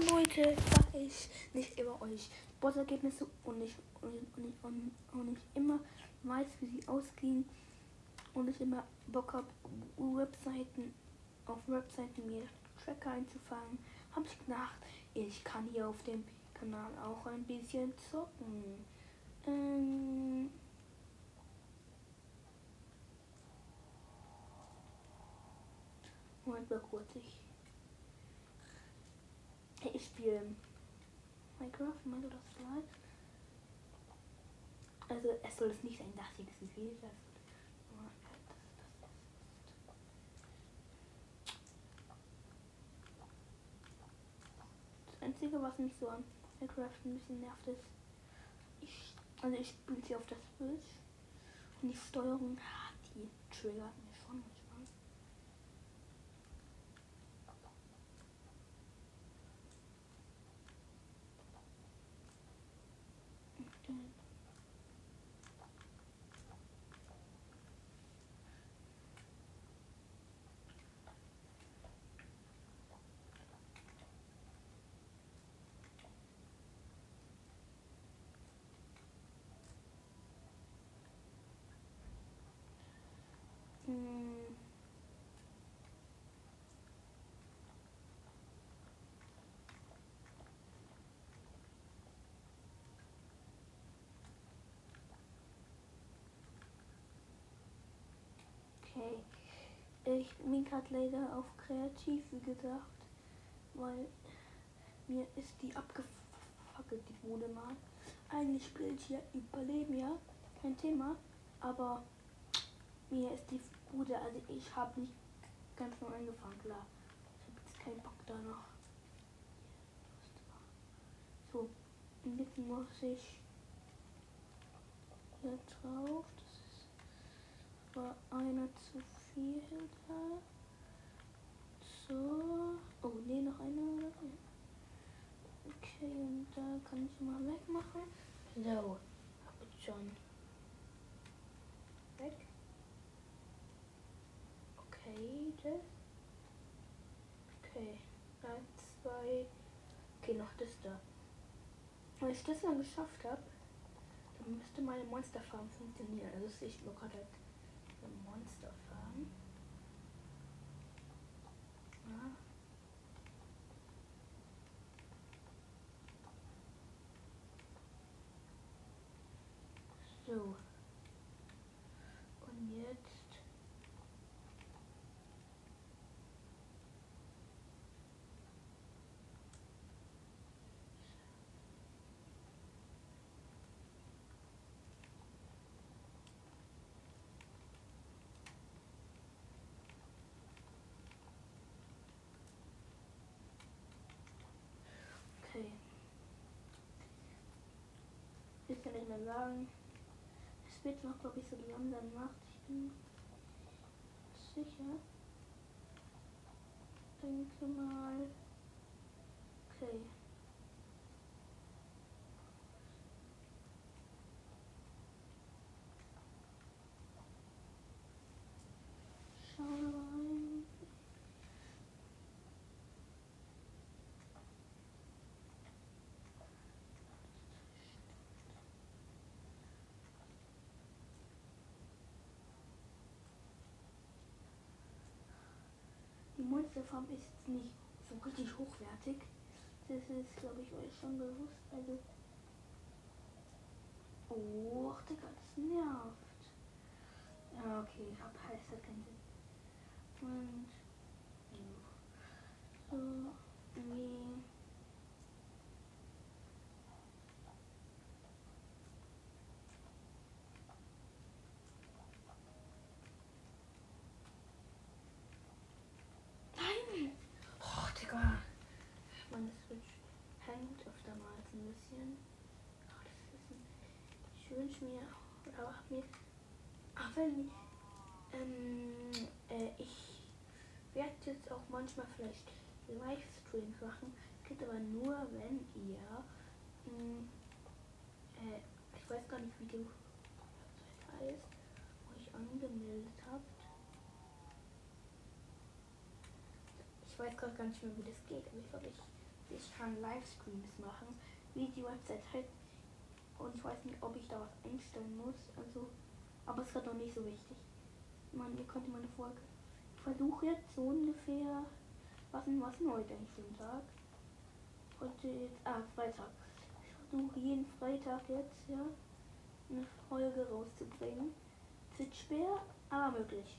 Leute, da ich nicht immer euch Sportergebnisse und nicht, und, und, und, und nicht immer weiß, wie sie ausgehen und ich immer Bock habe, Webseiten auf Webseiten mir Tracker einzufangen, habe ich gedacht, ich kann hier auf dem Kanal auch ein bisschen zocken. Ähm Moment mal kurz, ich ich spiele Minecraft, Minecraft Slide. Also es soll es nicht sein, dass ich das Video das Das Einzige, was mich so an Minecraft ein bisschen nervt, ist, ich, also ich spiele sie auf das Bild und die Steuerung, die triggert mich schon. Hm. Okay. Ich bin gerade leider auf kreativ, gesagt, weil mir ist die abgefackelt, die wurde mal. Eigentlich spielt hier Überleben, ja, kein Thema, aber mir ist die Bude, also ich habe nicht ganz neu angefangen, klar. Ich habe jetzt keinen Bock da noch. So, jetzt muss ich hier drauf. Das war einer zu viel da. So. Oh, nee, noch einer. Okay, und da kann ich mal wegmachen. So, hab ich schon. Weg. Okay, Okay, eins, zwei. Okay, noch das da. Wenn ich das dann geschafft habe, dann müsste meine Monsterfarm funktionieren. Also sehe ich nur gerade halt eine Monsterfarm. Ja. So. Und jetzt Ich kann mehr sagen. Es wird noch, glaube ich, so langsam Nacht. Ich bin sicher. Denke mal. Okay. Schauen wir mal. Monsterfarm ist nicht so richtig hochwertig. Das ist, glaube ich, euch schon bewusst. Also. Oh, Digga, das nervt. Ja, okay, ich hab heiß, hat keinen Sinn. Und. So, irgendwie. Wünsche mir oder hab mir auch wenn ähm, äh, ich werde jetzt auch manchmal vielleicht Livestreams machen. Geht aber nur, wenn ihr mh, hm, äh, ich weiß gar nicht, wie das heißt, euch angemeldet habt. Ich weiß gerade gar nicht mehr, wie das geht, aber ich glaube, ich, ich kann Livestreams machen, wie die Website halt. Und ich weiß nicht, ob ich da was einstellen muss. Also, aber es ist gerade noch nicht so wichtig. Man, ihr könnt meine Folge. Ich versuche jetzt so ungefähr. Was denn, was denn heute eigentlich für ein Tag? Heute jetzt, ah, Freitag. Ich versuche jeden Freitag jetzt, ja, eine Folge rauszubringen. Es wird schwer, aber möglich.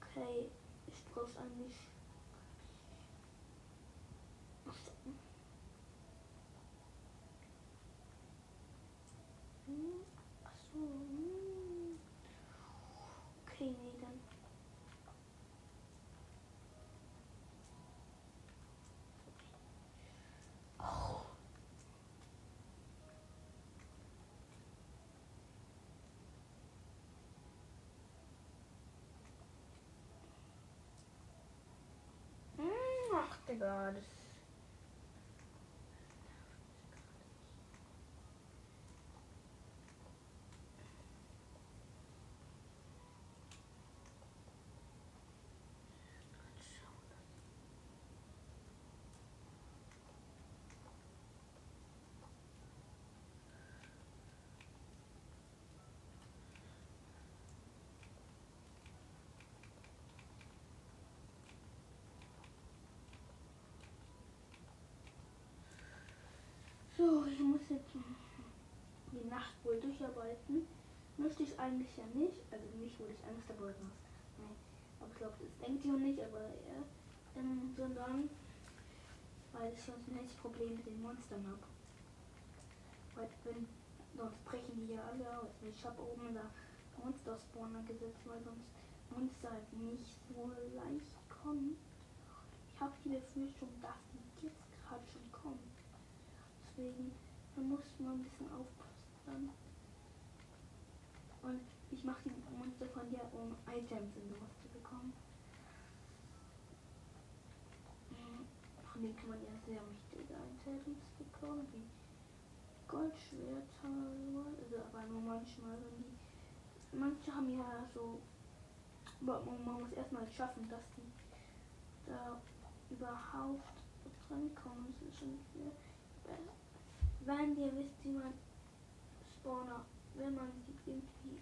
Okay, ich brauche eigentlich. Hm, Achso. hm. Okay, nee, dann. Oh. Hm, Ach, Digga, das. So, ich muss jetzt die Nacht wohl durcharbeiten. Möchte ich eigentlich ja nicht. Also nicht, wo ich Angst habe oder was. Nein. Aber ich glaube, das denkt ihr nicht, aber ja. Ähm, sondern weil ich sonst ein echtes Problem mit den Monstern habe. Weil wenn, sonst brechen die ja alle aus. Ich habe oben da Monster-Spawner gesetzt, weil sonst Monster halt nicht so leicht kommen. Ich habe die Befürchtung, dass die jetzt gerade schon kommen. Deswegen da muss man ein bisschen aufpassen. Und ich mache die Monster von dir, um Items und sowas zu bekommen. Mhm. Von denen kann man ja sehr wichtige Items bekommen, wie Goldschwerter, also aber nur manchmal, wenn die. Manche haben ja so. Man muss erstmal schaffen, dass die da überhaupt drankommen. Das ist schon sehr wenn ihr wisst, wie man Spawner, wenn man sie irgendwie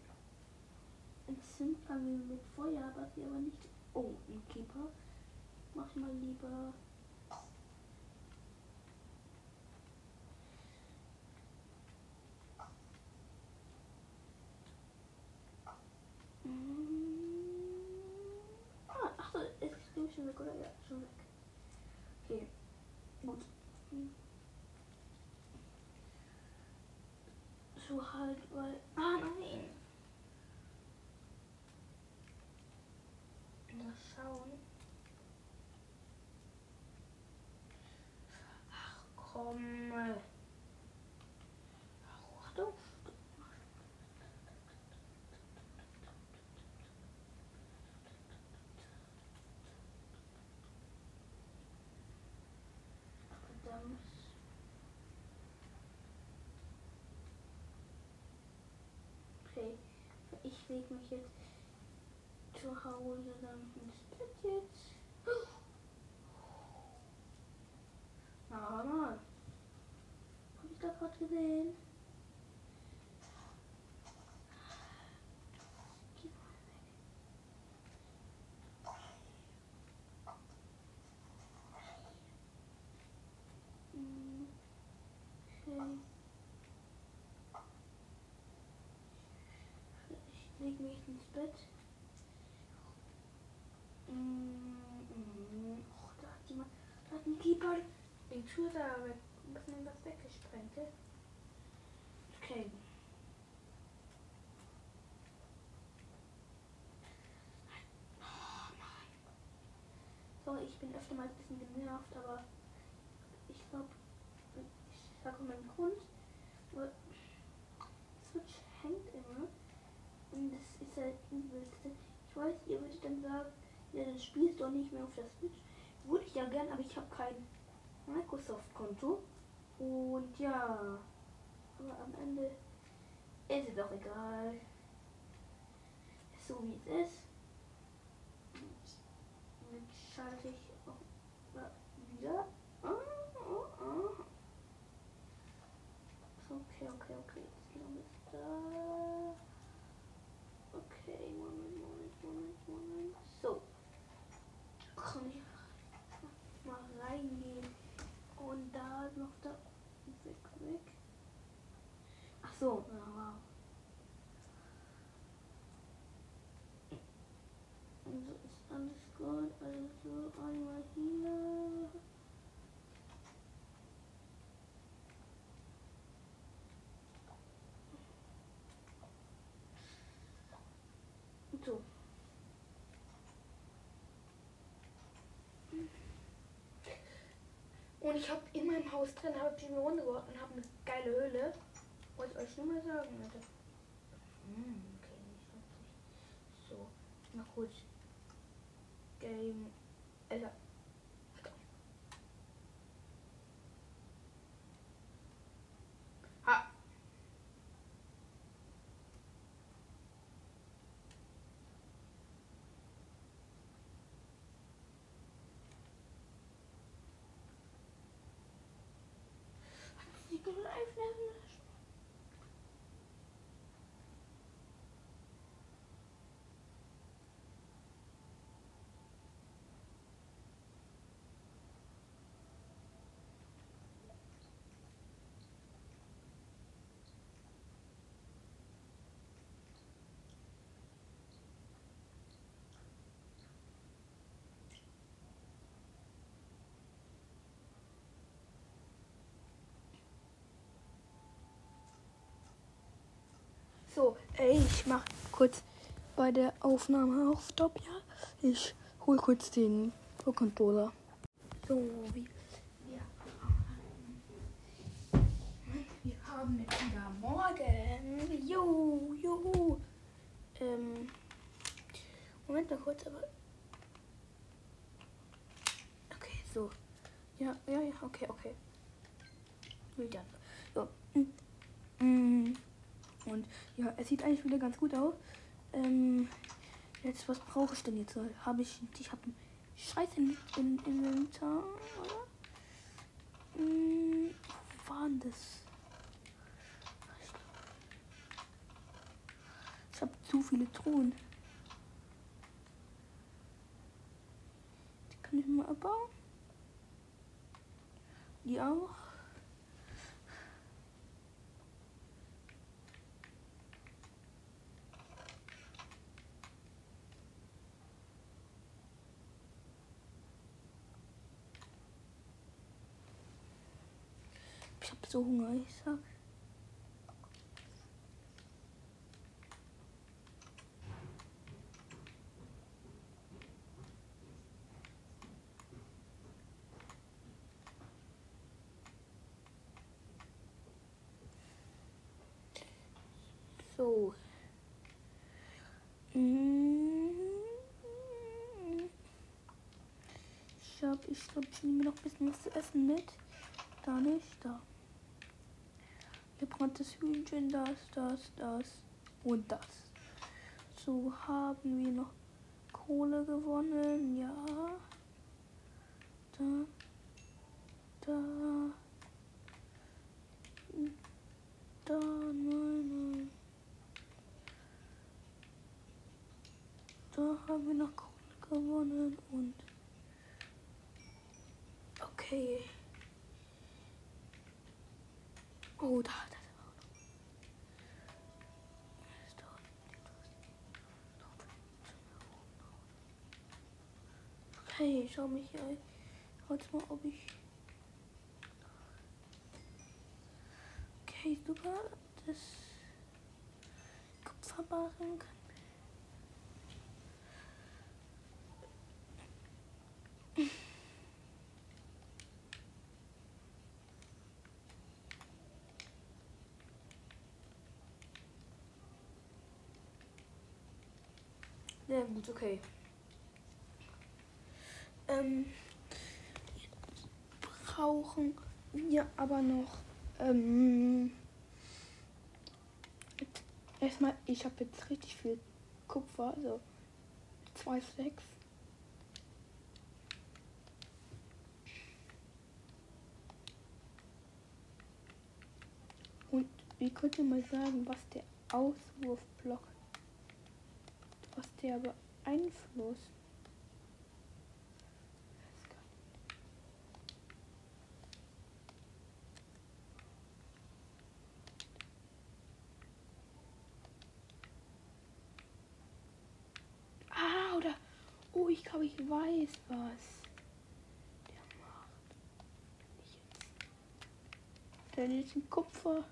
entzünden kann wie mit Feuer, was sie aber nicht. Oh, ein Keeper. Mach ich mal lieber. Mm. Ah, ach so, ist es schon weg, oder? Ja, schon weg. Okay, gut. Hm. So halt, weil. Ah nein! Mal schauen. Ach komm. Achtung. Verdammt. Okay, ich lege mich jetzt zu Hause dann ins Bett jetzt. Na, hör mal. Hab ich da gerade gesehen? Geh mal weg. Hm, Okay. Ich lege mich ins Bett. Oh, da hat jemand, da hat ein Keeper den Schuh da weg, ein bisschen was weggesprengt. Okay. Oh. Sorry, ich bin öfter mal ein bisschen genervt, aber ich glaube, ich sage meinen Grund. weil Switch hängt immer. Und das ist halt übelste. Ich weiß, ihr würdet dann sagen, ja, dann spielst du auch nicht mehr auf der Switch. Würde ich ja gern, aber ich habe kein Microsoft-Konto. Und ja, aber am Ende ist es doch egal. So wie es ist. Jetzt schalte ich auch wieder an. okay, okay. Jetzt noch bis da. Okay, Moment, Moment, Moment, Moment. So. Kann ich mal reingehen. Und da noch da. Weg, weg. Ach so, ja, wow. Also ist alles gut. Also einmal hier. So. Und ich habe in meinem Haus drin, habe ich Runde gebaut und habe eine geile Höhle. Ich euch nur mal sagen, Leute. Hm, okay, nicht wirklich. So, mal kurz. Game. Alter. Ha. Die live nehmen. So, ey, ich mach kurz bei der Aufnahme auf Stopp, ja. Ich hol kurz den Pro Controller. So, wir, wir, haben jetzt wieder morgen. Jo, juhu. Ähm, Moment mal kurz, aber. Okay, so. Ja, ja, ja, okay, okay. Wieder. So. Mm. Mm. Und ja, es sieht eigentlich wieder ganz gut aus. Ähm, jetzt, was brauche ich denn jetzt? Habe ich, ich habe Scheiße in, in, in Inventar, oder? Hm, wo war denn das? Ich habe zu viele Truhen. Die kann ich mal abbauen. Die auch. So Hunger, ich sag. So. Ich hab, ich glaube, ich nehme noch ein bisschen was zu essen mit. Da nicht, da. Gebranntes Hühnchen, das, das, das und das. So haben wir noch Kohle gewonnen, ja. Da, da, da, nein, nein. Da haben wir noch Kohle gewonnen und okay. Oh, da, da. Ich schau mich hier heute mal, ob ich. Okay, sogar das Kupfer machen kann. Sehr gut, okay. Ähm, brauchen wir aber noch. Ähm, erstmal, ich habe jetzt richtig viel Kupfer, also zwei Stacks. Und Wie könnt ihr mal sagen, was der Auswurfblock, was der beeinflusst? Ah, oder. Oh, ich glaube, ich weiß was. Der macht. Ich jetzt. Der jetzt den Kupfer.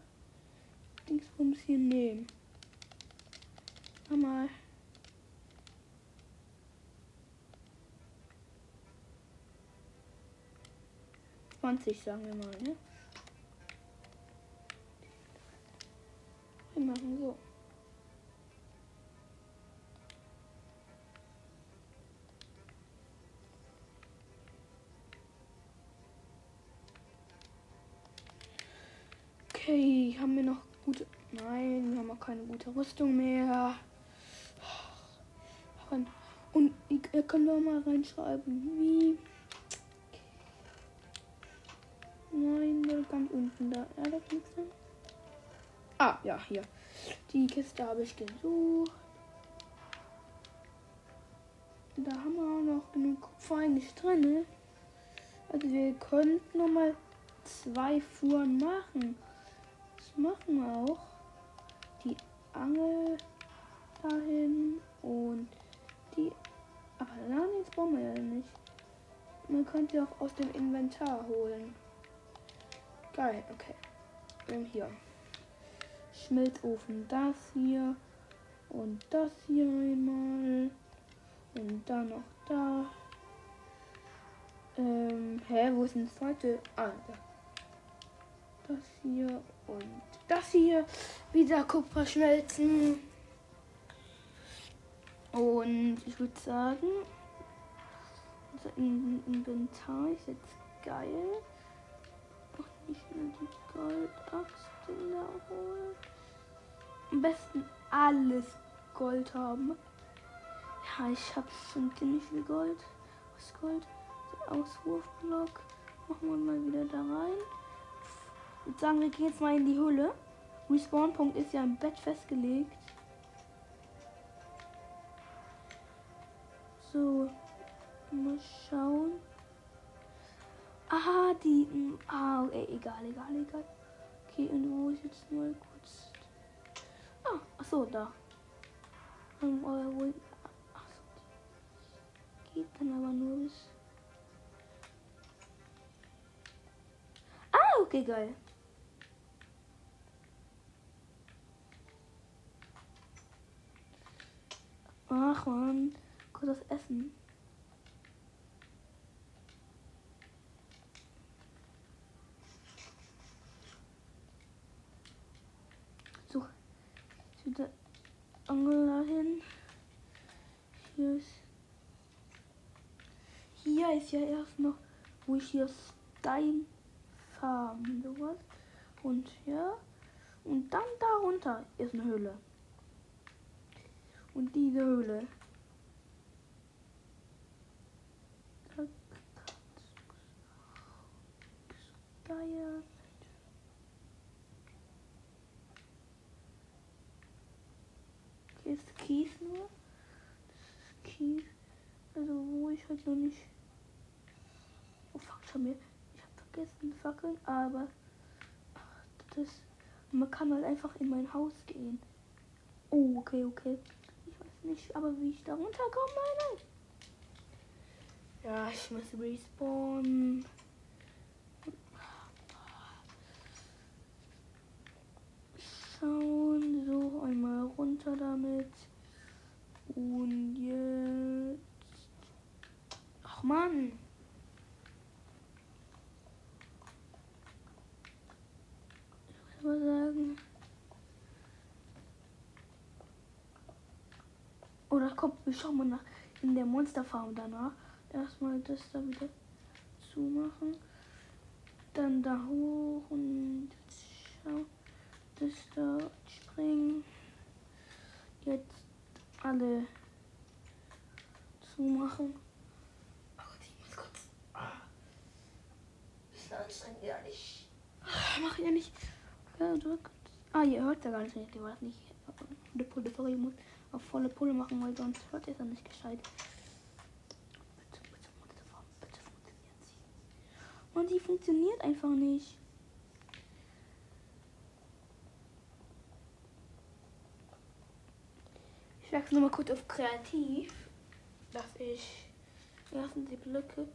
Dingsbums hier nehmen. Mal. Zwanzig sagen wir mal, ne? Wir machen so. Keine gute Rüstung mehr. Und ihr könnt doch mal reinschreiben, wie. Nein, ganz unten da. Ja, da nichts drin. Ah, ja, hier. Die Kiste habe ich gesucht. Da haben wir auch noch genug Kupfer eigentlich drin. Ne? Also wir könnten noch mal zwei Fuhren machen. Das machen wir auch. Angel dahin und die. Aber jetzt brauchen wir ja nicht. Man könnte auch aus dem Inventar holen. Geil, okay. Und hier. Schmelzofen, das hier. Und das hier einmal. Und dann noch da. Ähm, hä, wo ist denn das zweite? Ah, da. Das hier und das hier. Wieder Kupfer schmelzen. Und ich würde sagen, unser Inventar ist jetzt geil. Noch nicht mehr die Goldaxt da holen. Am besten alles Gold haben. Ja, ich habe schon ziemlich viel Gold. Was Gold? Der Auswurfblock. Machen wir mal wieder da rein. Würde sagen, wir gehen jetzt mal in die Höhle. Respawn-Punkt ist ja im Bett festgelegt. So, mal schauen. Aha, die. Ah, ey, egal, egal, egal. Okay, und wo ist jetzt mal kurz. Ah, ach so, da. Um, wo, ach so, geht dann aber nur bis. Ah, okay, geil. Ach man, kurz das Essen. So, ich wieder Angel dahin. Hier ist. Hier ist ja erst noch, wo ich hier Stein sowas. Und ja. Und dann darunter ist eine Höhle. Und diese Höhle. Okay, ist Kies nur. Das ist Kies. Also wo ich halt noch nicht. Oh fuck, schau mir. Ich hab vergessen Fackeln, aber das man kann halt einfach in mein Haus gehen. Oh, okay, okay nicht, aber wie ich da runterkomme, meine. Ja, ich muss respawnen. Schauen, so einmal runter damit. Und jetzt. Ach man. Ich würde sagen. Oder komm, wir schauen mal nach in der Monsterfarm danach. Erstmal das da wieder zumachen. Dann da hoch und schau. Das da springen. Jetzt alle zumachen. Gott, ich muss kurz. Ah. Bisschen anstrengend, ehrlich. Mach ja nicht. Ja. Ah, ihr hört ja gar nicht, ihr war nicht. Die sorry, ich muss auf volle Pulle machen, weil sonst hört ihr es ja nicht gescheit. Bitte, bitte, bitte, funktioniert sie. Und sie funktioniert einfach nicht. Ich wechsle nochmal kurz auf kreativ, dass ich lassen die Blöcke.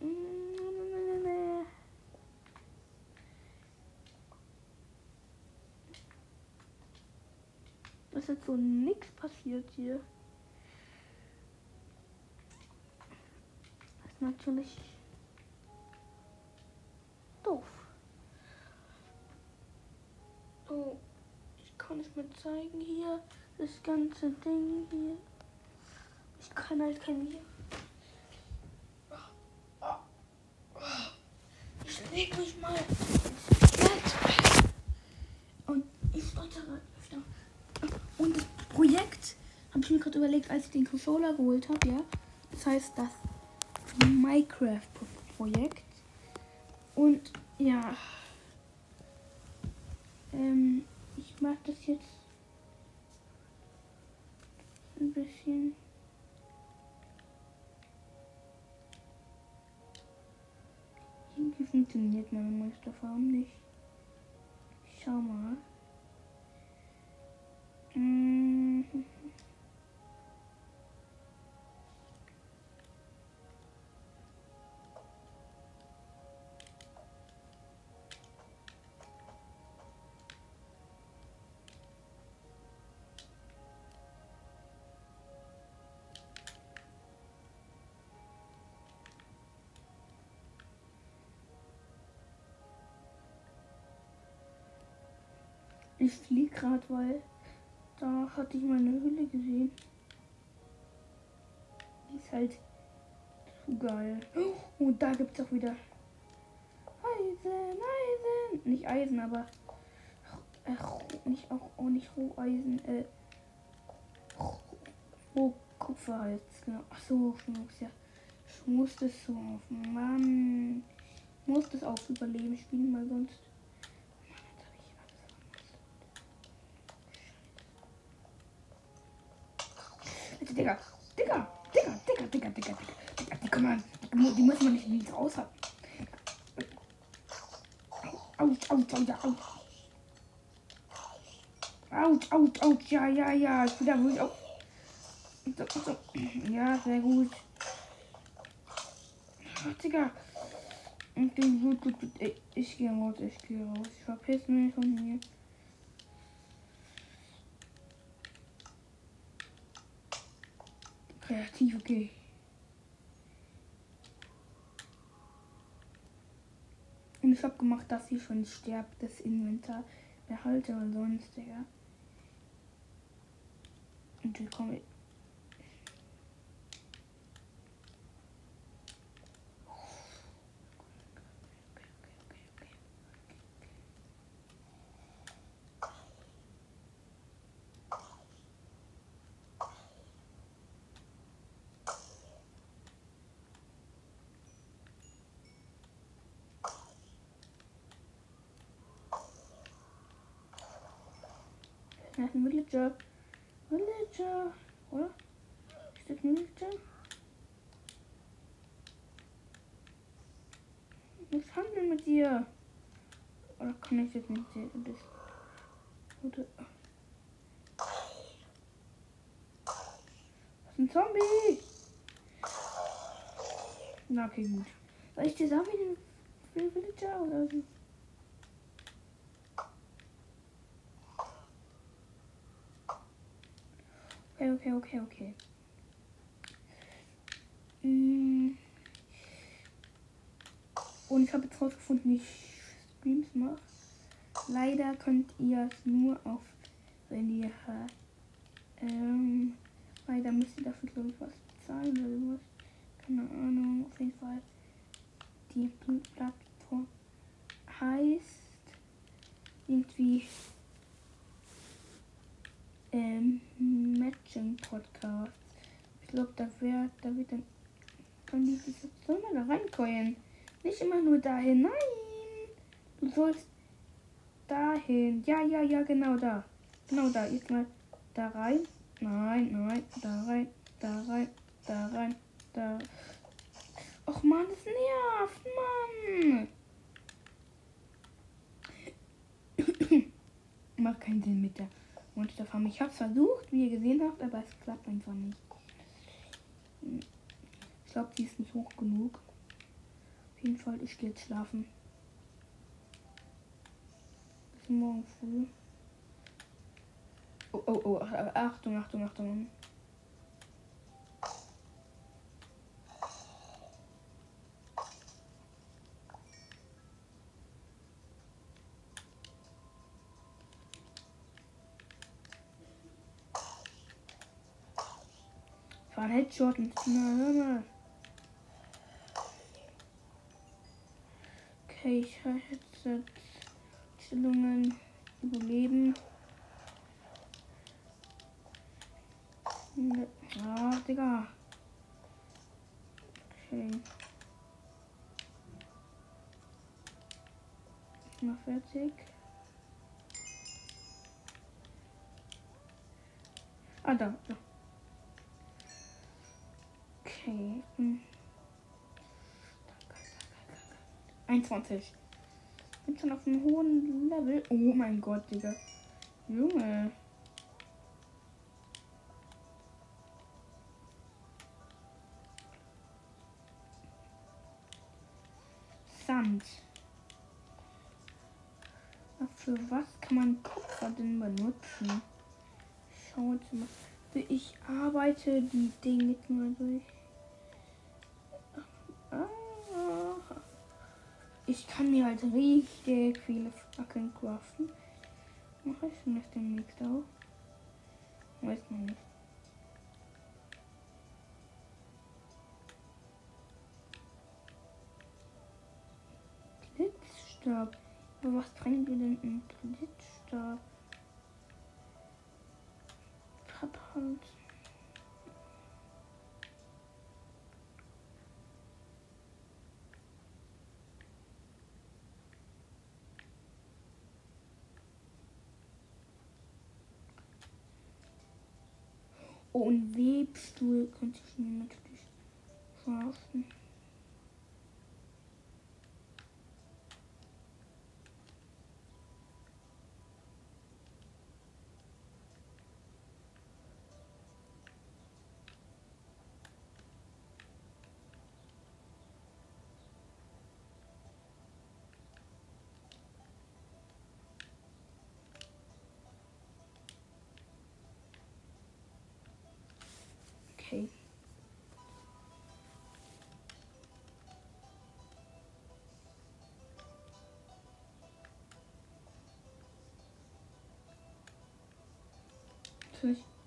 Es ist so nichts passiert hier. Das ist natürlich doof. Oh, ich kann nicht mehr zeigen hier. Das ganze Ding hier. Ich kann halt kein Video. Ich leg mich mal ins Bett. Und ich stottere öfter. Und das Projekt habe ich mir gerade überlegt, als ich den Controller geholt habe, ja. Das heißt das Minecraft-Projekt. Und ja. Ähm, ich mache das jetzt ein bisschen. Irgendwie funktioniert meine Meisterfarm nicht. Ich schau mal. Mhm. Ich fliege gerade, weil da hatte ich meine Hülle gesehen. Die ist halt zu geil. Und da gibt es auch wieder Eisen, Eisen. Nicht Eisen, aber äh, nicht auch, auch nicht Roheisen. Äh, Rohkupfer halt. Genau. Ach so, Schmucks, ja. Ich muss das so auf. Mann. Ich muss das auch überleben spielen, weil sonst Bitte, Digga. Digga. Digga, Digga, Digga, Digga, Digga. Die kann man, die, die muss man nicht links raushalten. Autsch, autsch, autsch, autsch. Autsch, autsch, autsch, ja, ja, ja. Ich bin da wirklich auch. So, so. Ja, sehr gut. Ach, Digga. Okay, gut, gut, gut. Ich, ich gehe raus, ich gehe raus. Ich verpiss mich von hier. Kreativ, okay. Und ich habe gemacht, dass sie schon sterbt, das Inventar behalte und sonst, ja. Und dann komme ich. Das ist ein Villager. Villager. Oder? Ist das ein Villager? Was handeln mit dir? Oder kann ich jetzt nicht sehen? Das. Oder. Das ist ein Zombie! Na, okay, gut. Soll ich dir sagen, wie den Villager oder so? Okay, okay, okay. Mm. Und ich habe jetzt rausgefunden, wie ich Streams mache. Leider könnt ihr es nur auf, wenn ihr ähm, leider müsst ihr dafür glaube ich was bezahlen oder sowas. Keine Ahnung, auf jeden Fall. Die Plattform heißt irgendwie ähm, Matching Podcast. Ich glaube, da wird, da wird dann, dann soll man da reinkeuen. Nicht immer nur dahin, nein! Du sollst dahin. Ja, ja, ja, genau da. Genau da. Jetzt mal da rein. Nein, nein, da rein, da rein, da rein, da. Och man, das nervt, Mann. Macht keinen Sinn mit der Monsterfarm. Ich hab's versucht, wie ihr gesehen habt, aber es klappt einfach nicht. Ich glaube, die ist nicht hoch genug. Auf jeden Fall, ich gehe jetzt schlafen. Bis morgen früh. Oh, oh, oh, Achtung, Achtung, Achtung. War ein Headshot und na, hör mal. Okay, ich habe jetzt Stellungen überleben. Ah, Digga. Okay. Ich fertig. Ah, da, da. Okay. Hm. 21. Bin schon auf einem hohen Level. Oh mein Gott, Digga. Junge. Sand. Für was kann man Kupfer denn benutzen? Schauen wir mal. Ich arbeite die Dinge mal durch. Ich kann mir halt richtig viele Fackeln craften. Mache ich das demnächst auch? Weiß man nicht. Blitzstab. Aber was bringt mir denn ein Blitzstab? Verbrannt. Oh, und Webstuhl könnte ich mir natürlich schaffen. Okay. Natürlich. Digga.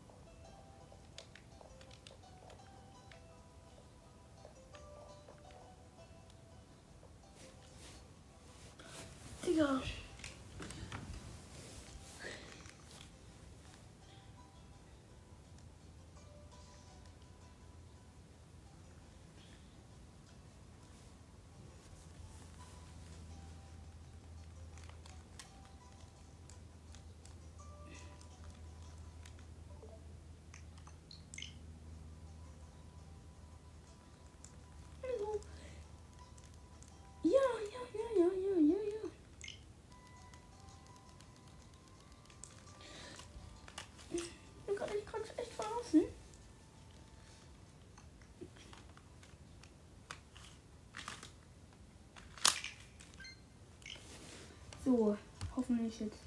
So, hoffentlich jetzt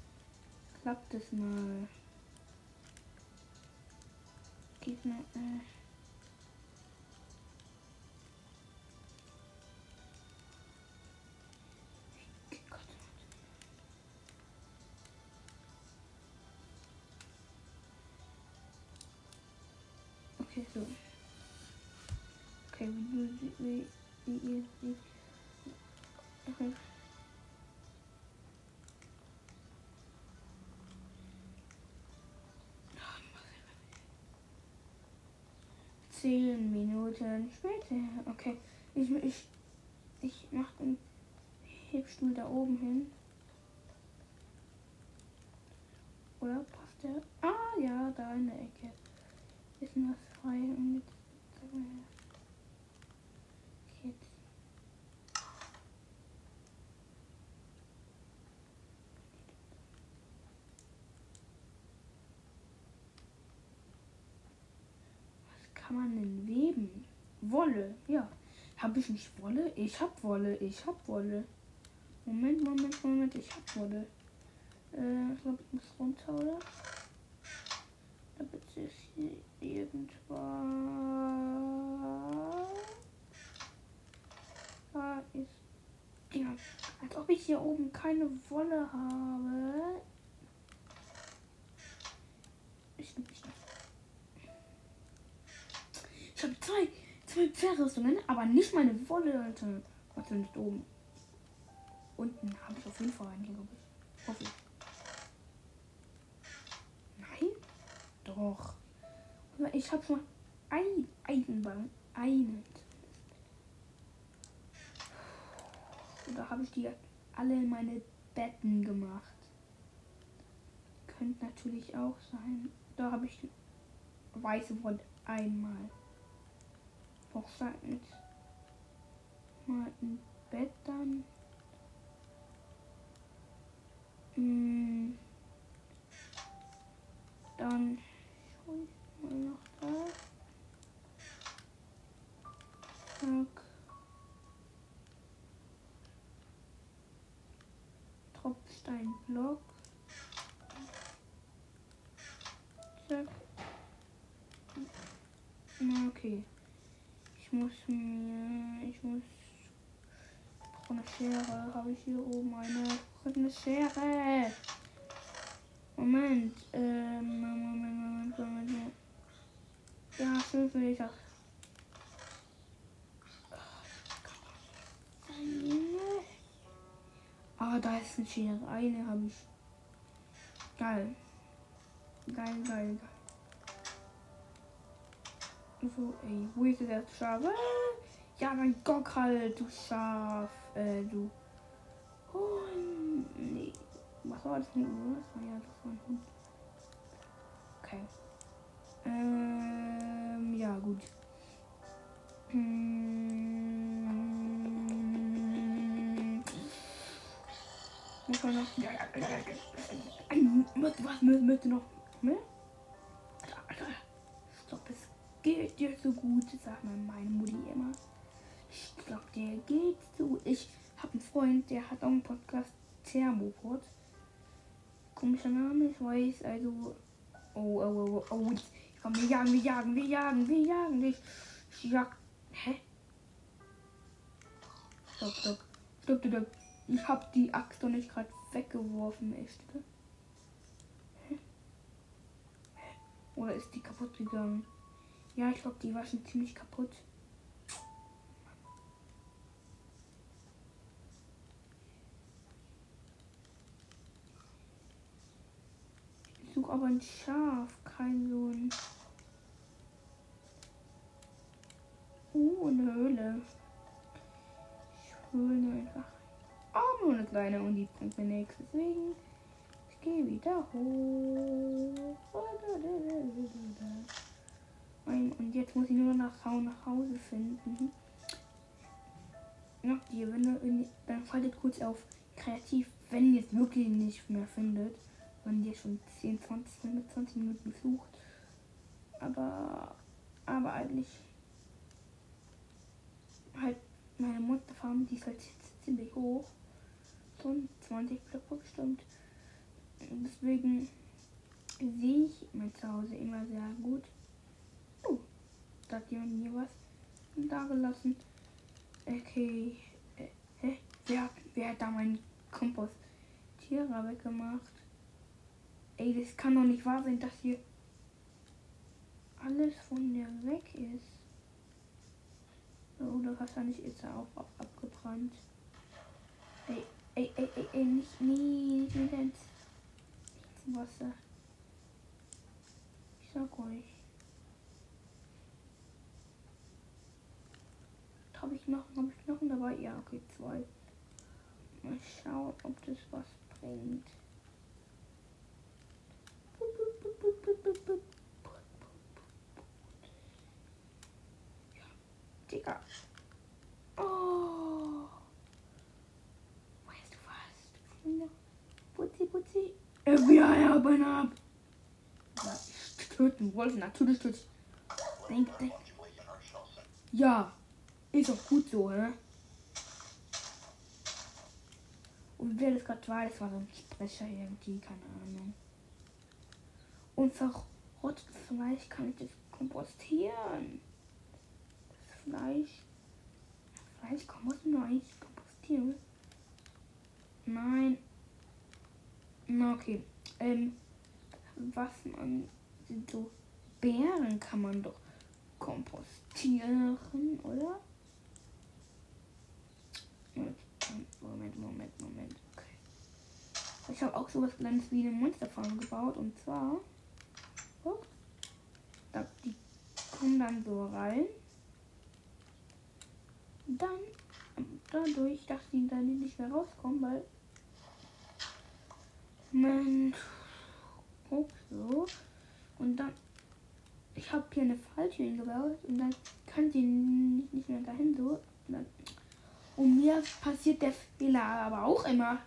klappt es mal. Gegner, äh. Zehn Minuten später. Okay. Ich, ich, ich mach den Hebstuhl da oben hin. Oder passt der? Ah ja, da in der Ecke. Ist noch frei und mit kann man denn weben? Wolle, ja. Habe ich nicht Wolle? Ich hab Wolle, ich hab Wolle. Moment, Moment, Moment, ich hab Wolle. Äh, ich glaube, ich muss runter, oder? Da bitte ist hier irgendwas. Da ist. Ja, als ob ich hier oben keine Wolle habe. Ich nehme nicht Ich habe zwei, zwei Pferdrüstungen, aber nicht meine Wolle, Alter. Was ist nicht oben? Unten habe ich auf jeden Fall einen, glaube ich. Hoffe. Nein? Doch. Ich habe schon ein Eisenbahn. Einen. Und da habe ich die alle in meine Betten gemacht. Könnte natürlich auch sein. Da habe ich weiße Wolle einmal. Hochseiten. Mal ein Bett dann. Hm. Dann schaue ich mal noch da. Zack. Tropfsteinblock. Zack. Na, okay. Muss mir. Ich muss. Ich brauche eine Schere. Habe ich hier oben eine? Ich eine Schere. Moment. Ähm, Moment, Moment, Moment, Moment. Ja, fünf Meter. Ah, da ist eine Schere. Eine habe ich. Geil. Geil, geil, geil. So, ey, wo ist das Schaf? Ah, Ja, mein Gott, halt, du Schaf. Äh, du. Oh, nee. Was war das? denn? Was war ja, das war ein Hund. Okay. Ähm, ja, gut. Hm. Muss man noch. Ja, ja, ja, ja. Was möchte noch? Mehr? Geht dir so gut, sagt mir meine Mutti immer. Ich glaube, der geht so gut. Ich habe einen Freund, der hat auch einen Podcast, Thermopod. Komischer Name, ich weiß, also. Oh, oh, oh, oh, oh. Komm, wir jagen, wir jagen, wir jagen, wir jagen dich. Ich jag. Hä? Stopp, stopp. Stopp, stopp. Ich hab die Axt doch nicht gerade weggeworfen, echt. Oder ist die kaputt gegangen? Ja, ich glaube, die war schon ziemlich kaputt. Ich suche aber ein Schaf, kein so ein. Uh, eine Höhle. Ich hole einfach. Oh, nur eine kleine und die bringt mir nichts. Deswegen, ich gehe wieder hoch. Jetzt muss ich nur nach, Hause finden. Noch die, ihr, dann faltet kurz auf kreativ, wenn ihr es wirklich nicht mehr findet. Wenn ihr schon 10, 20, 20 Minuten sucht. Aber, aber eigentlich halt meine Monsterfarm, die ist halt ziemlich hoch. So 20 Blöcke bestimmt. Deswegen sehe ich mein Zuhause immer sehr gut. Oh, da hat jemand mir was da gelassen. Okay. Äh, hä? Wer, wer hat da meinen Kompostierer weggemacht? Ey, das kann doch nicht wahr sein, dass hier alles von der weg ist. Oder wahrscheinlich ist er auch, auch abgebrannt. Ey, ey, ey, ey, ey, nicht, nie, nicht ins, ins Wasser. Ich sag euch. Habe ich noch, habe ich Knochen dabei? Ja, okay, zwei. Mal schauen, ob das was bringt. Ja, Digga. Oh. Weißt du was? Putzi, putzi. FBI, und ab. Ja, töten wollte, natürlich töten. Denk, denk. Ja, ist doch gut so, hä? Und wer das gerade das war so ein Sprecher irgendwie, keine Ahnung. Und verrottes Fleisch kann ich das kompostieren. Das Fleisch. Fleisch kann man eigentlich kompostieren. Nein. Na okay. Ähm, was man so Beeren kann man doch kompostieren, oder? Moment, Moment, Moment. Okay. Ich habe auch sowas kleines wie eine Monsterfarm gebaut und zwar. Oh, da, die kommen dann so rein. Dann dadurch, dass die dann nicht mehr rauskommen, weil man guck so und dann ich habe hier eine falsche hingebaut und dann kann sie nicht mehr dahin so. Dann, und mir passiert der Fehler aber auch immer.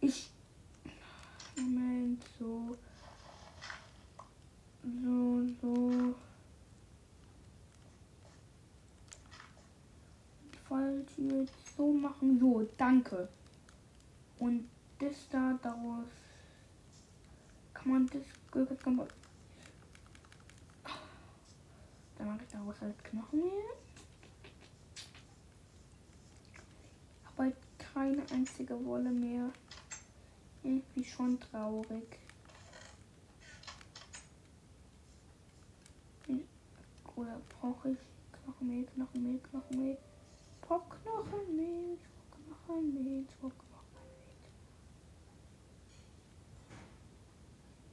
Ich. Moment, so. So, so. Falsch jetzt so machen. So, danke. Und das da daraus kann man das dann mache ich daraus halt Knochenmehl. Aber halt keine einzige Wolle mehr. Irgendwie schon traurig. Oder brauche ich Knochenmehl, Knochenmehl, Knochenmehl? Ich brauche Knochenmehl, ich brauche Knochenmehl, ich brauche Knochenmehl.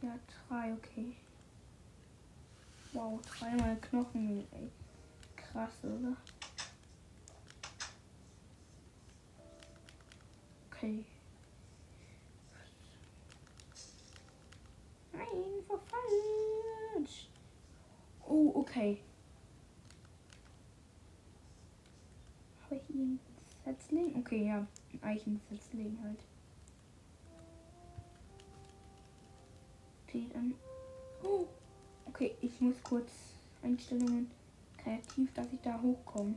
Ja, drei, okay. Wow, dreimal Knochen, ey. Krass, oder? Okay. Nein, verfalscht. Oh, okay. Habe ich ein Setzling? Okay, ja. Eichensetzling halt. Okay, dann. Oh. Okay, ich muss kurz Einstellungen kreativ, dass ich da hochkomme.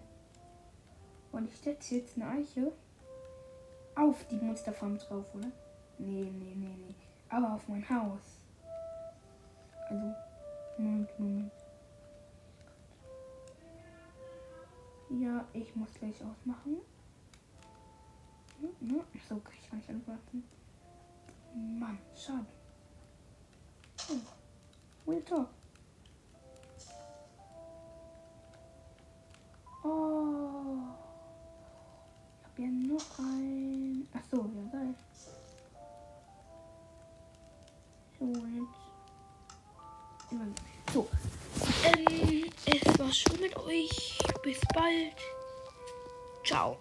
Und ich setze jetzt eine Eiche auf die Monsterfarm drauf, oder? Nee, nee, nee, nee. Aber auf mein Haus. Also, Moment, Moment. Ja, ich muss gleich ausmachen. Hm, so, kann ich gar nicht anwarten. Mann, schade. Oh, Real Talk. Oh. Ich habe ja noch ein. Ach so, ja geil. So, jetzt. So. Ähm, es war schon mit euch. Bis bald. Ciao.